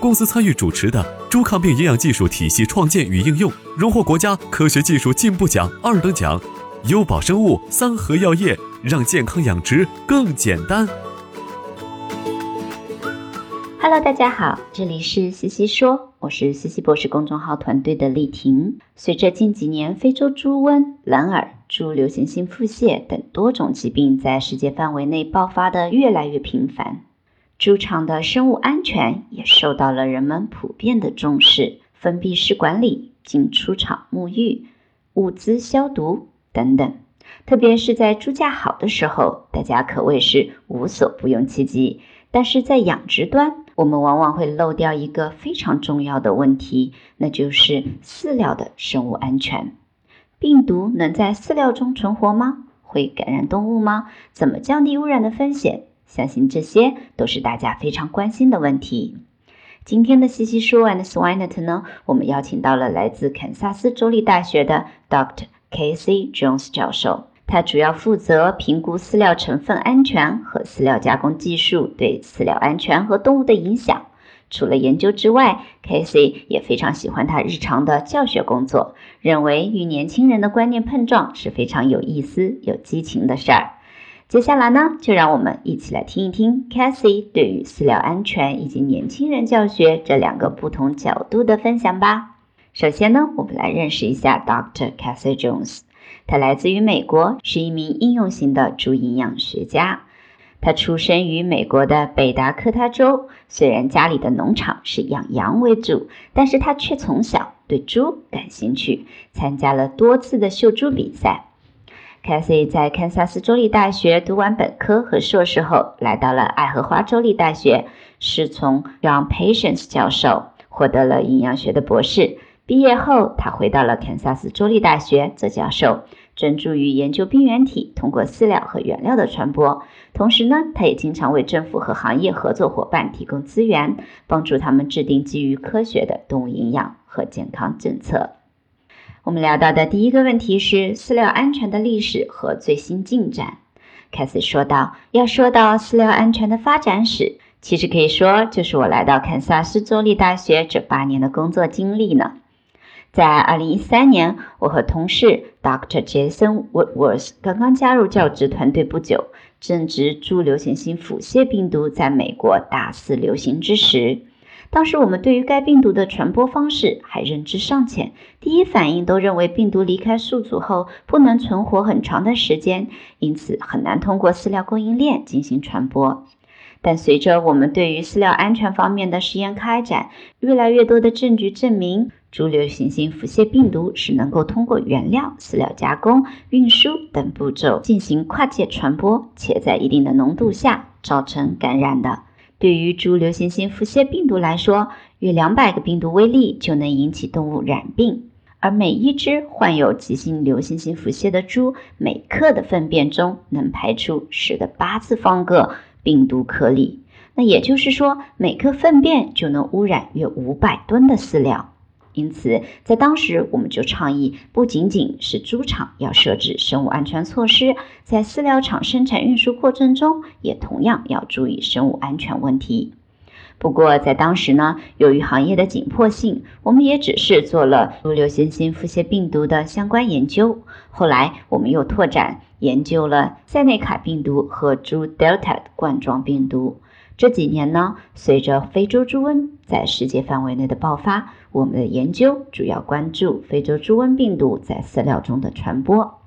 公司参与主持的猪抗病营养技术体系创建与应用，荣获国家科学技术进步奖二等奖。优宝生物、三和药业，让健康养殖更简单。Hello，大家好，这里是西西说，我是西西博士公众号团队的丽婷。随着近几年非洲猪瘟、蓝耳、猪流行性腹泻等多种疾病在世界范围内爆发的越来越频繁。猪场的生物安全也受到了人们普遍的重视，封闭式管理、进出场沐浴、物资消毒等等。特别是在猪价好的时候，大家可谓是无所不用其极。但是在养殖端，我们往往会漏掉一个非常重要的问题，那就是饲料的生物安全。病毒能在饲料中存活吗？会感染动物吗？怎么降低污染的风险？相信这些都是大家非常关心的问题。今天的西西说 and Swinet 呢，我们邀请到了来自堪萨斯州立大学的 Dr. Casey Jones 教授，他主要负责评估饲料成分安全和饲料加工技术对饲料安全和动物的影响。除了研究之外，Casey 也非常喜欢他日常的教学工作，认为与年轻人的观念碰撞是非常有意思、有激情的事儿。接下来呢，就让我们一起来听一听 Cassie 对于饲料安全以及年轻人教学这两个不同角度的分享吧。首先呢，我们来认识一下 Dr. Cassie Jones。他来自于美国，是一名应用型的猪营养学家。他出生于美国的北达科他州，虽然家里的农场是养羊为主，但是他却从小对猪感兴趣，参加了多次的秀猪比赛。Cassie 在堪萨斯州立大学读完本科和硕士后，来到了爱荷华州立大学，师从让 Patience 教授，获得了营养学的博士。毕业后，他回到了堪萨斯州立大学做教授，专注于研究病原体通过饲料和原料的传播。同时呢，他也经常为政府和行业合作伙伴提供资源，帮助他们制定基于科学的动物营养和健康政策。我们聊到的第一个问题是饲料安全的历史和最新进展。凯斯说道：“要说到饲料安全的发展史，其实可以说就是我来到堪萨斯州立大学这八年的工作经历呢。在2013年，我和同事 Dr. Jason Woodworth 刚刚加入教职团队不久，正值猪流行性腹泻病毒在美国大肆流行之时。”当时我们对于该病毒的传播方式还认知尚浅，第一反应都认为病毒离开宿主后不能存活很长的时间，因此很难通过饲料供应链进行传播。但随着我们对于饲料安全方面的实验开展，越来越多的证据证明，猪流行性腹泻病毒是能够通过原料、饲料加工、运输等步骤进行跨界传播，且在一定的浓度下造成感染的。对于猪流行性腹泻病毒来说，约两百个病毒微粒就能引起动物染病，而每一只患有急性流行性腹泻的猪，每克的粪便中能排出十的八次方个病毒颗粒。那也就是说，每克粪便就能污染约五百吨的饲料。因此在当时我们就倡议，不仅仅是猪场要设置生物安全措施，在饲料厂生产运输过程中也同样要注意生物安全问题。不过在当时呢，由于行业的紧迫性，我们也只是做了猪流行性腹泻病毒的相关研究。后来我们又拓展研究了塞内卡病毒和猪 Delta 冠状病毒。这几年呢，随着非洲猪瘟在世界范围内的爆发，我们的研究主要关注非洲猪瘟病毒在饲料中的传播。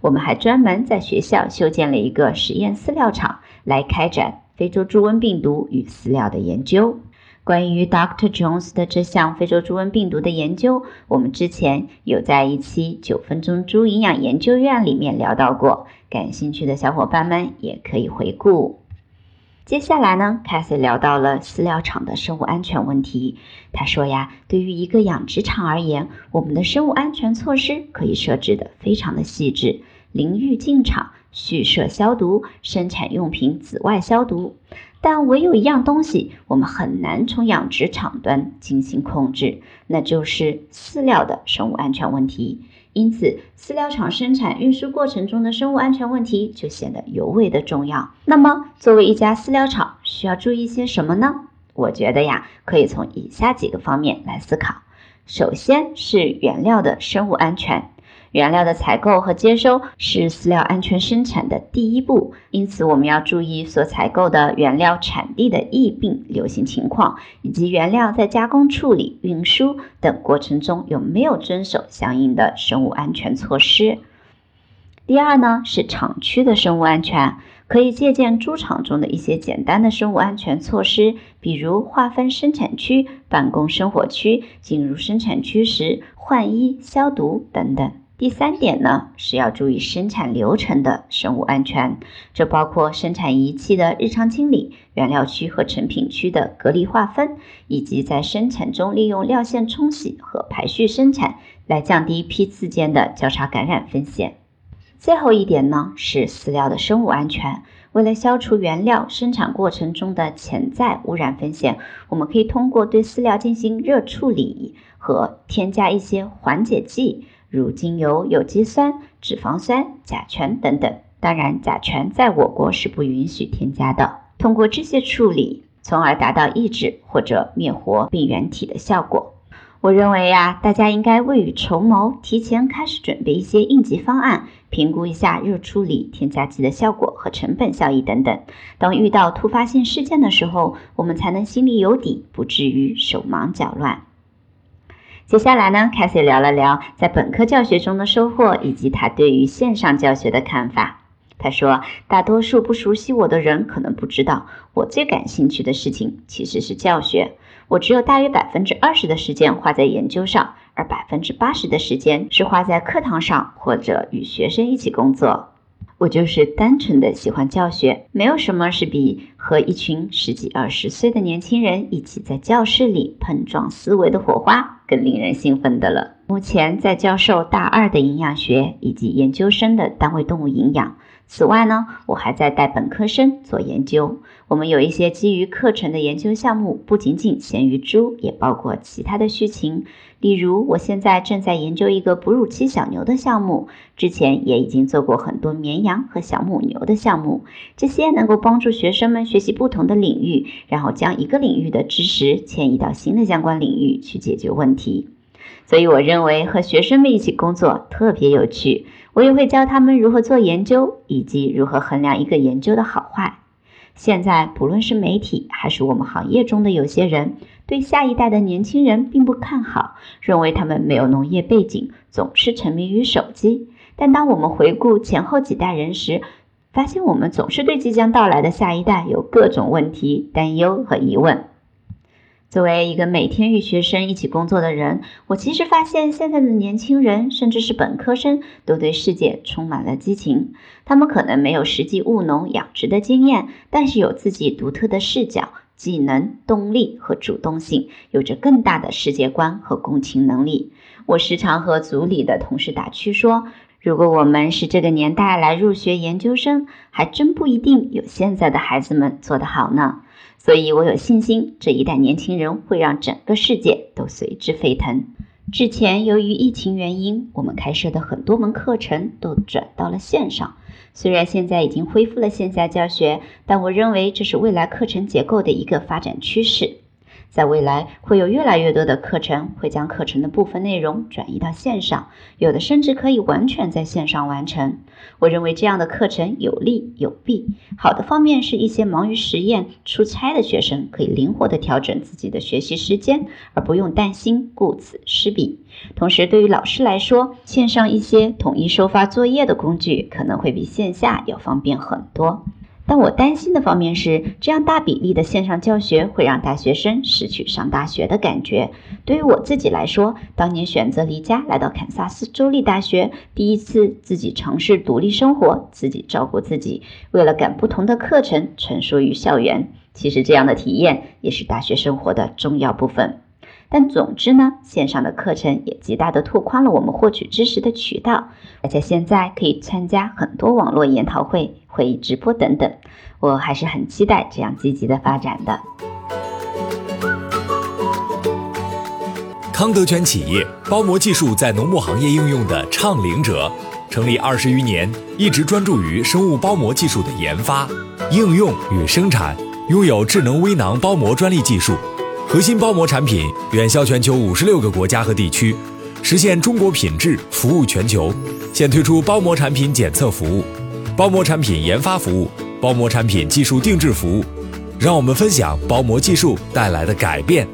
我们还专门在学校修建了一个实验饲料厂，来开展非洲猪瘟病毒与饲料的研究。关于 Dr. Jones 的这项非洲猪瘟病毒的研究，我们之前有在一期九分钟猪营养研究院里面聊到过，感兴趣的小伙伴们也可以回顾。接下来呢，Cathy 聊到了饲料厂的生物安全问题。他说呀，对于一个养殖场而言，我们的生物安全措施可以设置的非常的细致，淋浴进场、蓄设消毒、生产用品紫外消毒。但唯有一样东西，我们很难从养殖场端进行控制，那就是饲料的生物安全问题。因此，饲料厂生产运输过程中的生物安全问题就显得尤为的重要。那么，作为一家饲料厂，需要注意些什么呢？我觉得呀，可以从以下几个方面来思考。首先是原料的生物安全。原料的采购和接收是饲料安全生产的第一步，因此我们要注意所采购的原料产地的疫病流行情况，以及原料在加工处理、运输等过程中有没有遵守相应的生物安全措施。第二呢是厂区的生物安全，可以借鉴猪场中的一些简单的生物安全措施，比如划分生产区、办公生活区、进入生产区时换衣、消毒等等。第三点呢，是要注意生产流程的生物安全，这包括生产仪器的日常清理、原料区和成品区的隔离划分，以及在生产中利用料线冲洗和排序生产，来降低批次间的交叉感染风险。最后一点呢，是饲料的生物安全。为了消除原料生产过程中的潜在污染风险，我们可以通过对饲料进行热处理和添加一些缓解剂。如精油、有机酸、脂肪酸、甲醛等等。当然，甲醛在我国是不允许添加的。通过这些处理，从而达到抑制或者灭活病原体的效果。我认为呀，大家应该未雨绸缪，提前开始准备一些应急方案，评估一下热处理添加剂的效果和成本效益等等。当遇到突发性事件的时候，我们才能心里有底，不至于手忙脚乱。接下来呢 c a t h y 聊了聊在本科教学中的收获，以及他对于线上教学的看法。他说，大多数不熟悉我的人可能不知道，我最感兴趣的事情其实是教学。我只有大约百分之二十的时间花在研究上，而百分之八十的时间是花在课堂上或者与学生一起工作。我就是单纯的喜欢教学，没有什么是比和一群十几二十岁的年轻人一起在教室里碰撞思维的火花更令人兴奋的了。目前在教授大二的营养学以及研究生的单位动物营养。此外呢，我还在带本科生做研究。我们有一些基于课程的研究项目，不仅仅限于猪，也包括其他的畜禽。例如，我现在正在研究一个哺乳期小牛的项目，之前也已经做过很多绵羊和小母牛的项目。这些能够帮助学生们学习不同的领域，然后将一个领域的知识迁移到新的相关领域去解决问题。所以，我认为和学生们一起工作特别有趣。我也会教他们如何做研究，以及如何衡量一个研究的好坏。现在，不论是媒体还是我们行业中的有些人，对下一代的年轻人并不看好，认为他们没有农业背景，总是沉迷于手机。但当我们回顾前后几代人时，发现我们总是对即将到来的下一代有各种问题、担忧和疑问。作为一个每天与学生一起工作的人，我其实发现现在的年轻人，甚至是本科生，都对世界充满了激情。他们可能没有实际务农养殖的经验，但是有自己独特的视角、技能、动力和主动性，有着更大的世界观和共情能力。我时常和组里的同事打趣说，如果我们是这个年代来入学研究生，还真不一定有现在的孩子们做得好呢。所以我有信心，这一代年轻人会让整个世界都随之沸腾。之前由于疫情原因，我们开设的很多门课程都转到了线上。虽然现在已经恢复了线下教学，但我认为这是未来课程结构的一个发展趋势。在未来，会有越来越多的课程会将课程的部分内容转移到线上，有的甚至可以完全在线上完成。我认为这样的课程有利有弊。好的方面是一些忙于实验、出差的学生可以灵活地调整自己的学习时间，而不用担心顾此失彼。同时，对于老师来说，线上一些统一收发作业的工具可能会比线下要方便很多。但我担心的方面是，这样大比例的线上教学会让大学生失去上大学的感觉。对于我自己来说，当年选择离家来到堪萨斯州立大学，第一次自己尝试独立生活，自己照顾自己，为了赶不同的课程，穿梭于校园。其实这样的体验也是大学生活的重要部分。但总之呢，线上的课程也极大的拓宽了我们获取知识的渠道。大家现在可以参加很多网络研讨会、会议直播等等，我还是很期待这样积极的发展的。康德全企业包膜技术在农牧行业应用的倡领者，成立二十余年，一直专注于生物包膜技术的研发、应用与生产，拥有智能微囊包膜专利技术。核心包膜产品远销全球五十六个国家和地区，实现中国品质服务全球。现推出包膜产品检测服务、包膜产品研发服务、包膜产品技术定制服务。让我们分享包膜技术带来的改变。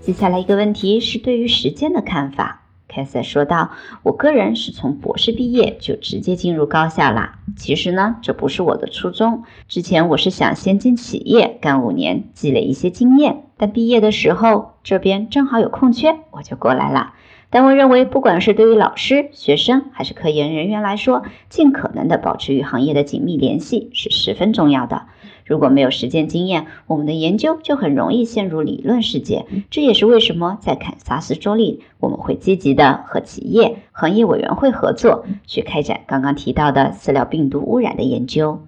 接下来一个问题是对于时间的看法。凯瑟说道：“我个人是从博士毕业就直接进入高校啦。其实呢，这不是我的初衷。之前我是想先进企业干五年，积累一些经验。但毕业的时候这边正好有空缺，我就过来了。但我认为，不管是对于老师、学生还是科研人员来说，尽可能的保持与行业的紧密联系是十分重要的。”如果没有实践经验，我们的研究就很容易陷入理论世界。这也是为什么在堪萨斯州立，我们会积极的和企业行业委员会合作，去开展刚刚提到的饲料病毒污染的研究。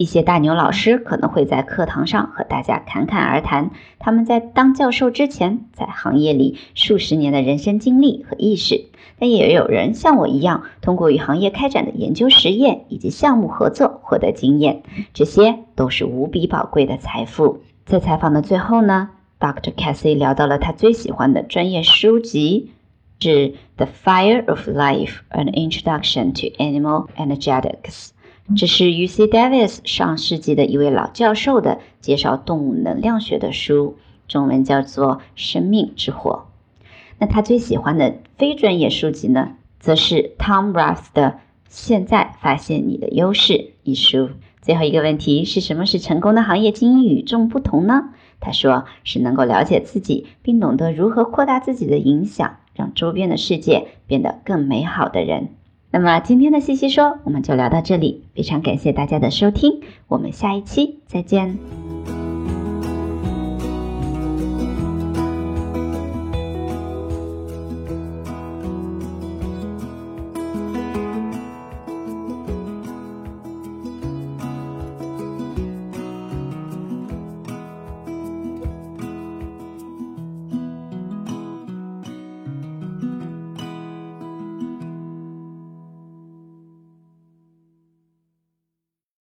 一些大牛老师可能会在课堂上和大家侃侃而谈，他们在当教授之前，在行业里数十年的人生经历和意识。但也有人像我一样，通过与行业开展的研究实验以及项目合作获得经验，这些都是无比宝贵的财富。在采访的最后呢，Dr. Cassie 聊到了他最喜欢的专业书籍，是《The Fire of Life: An Introduction to Animal Energetics》，这是 UC Davis 上世纪的一位老教授的介绍动物能量学的书，中文叫做《生命之火》。那他最喜欢的非专业书籍呢，则是 Tom Rath 的《现在发现你的优势》一书。最后一个问题是什么是成功的行业精英与众不同呢？他说是能够了解自己，并懂得如何扩大自己的影响，让周边的世界变得更美好的人。那么今天的西西说我们就聊到这里，非常感谢大家的收听，我们下一期再见。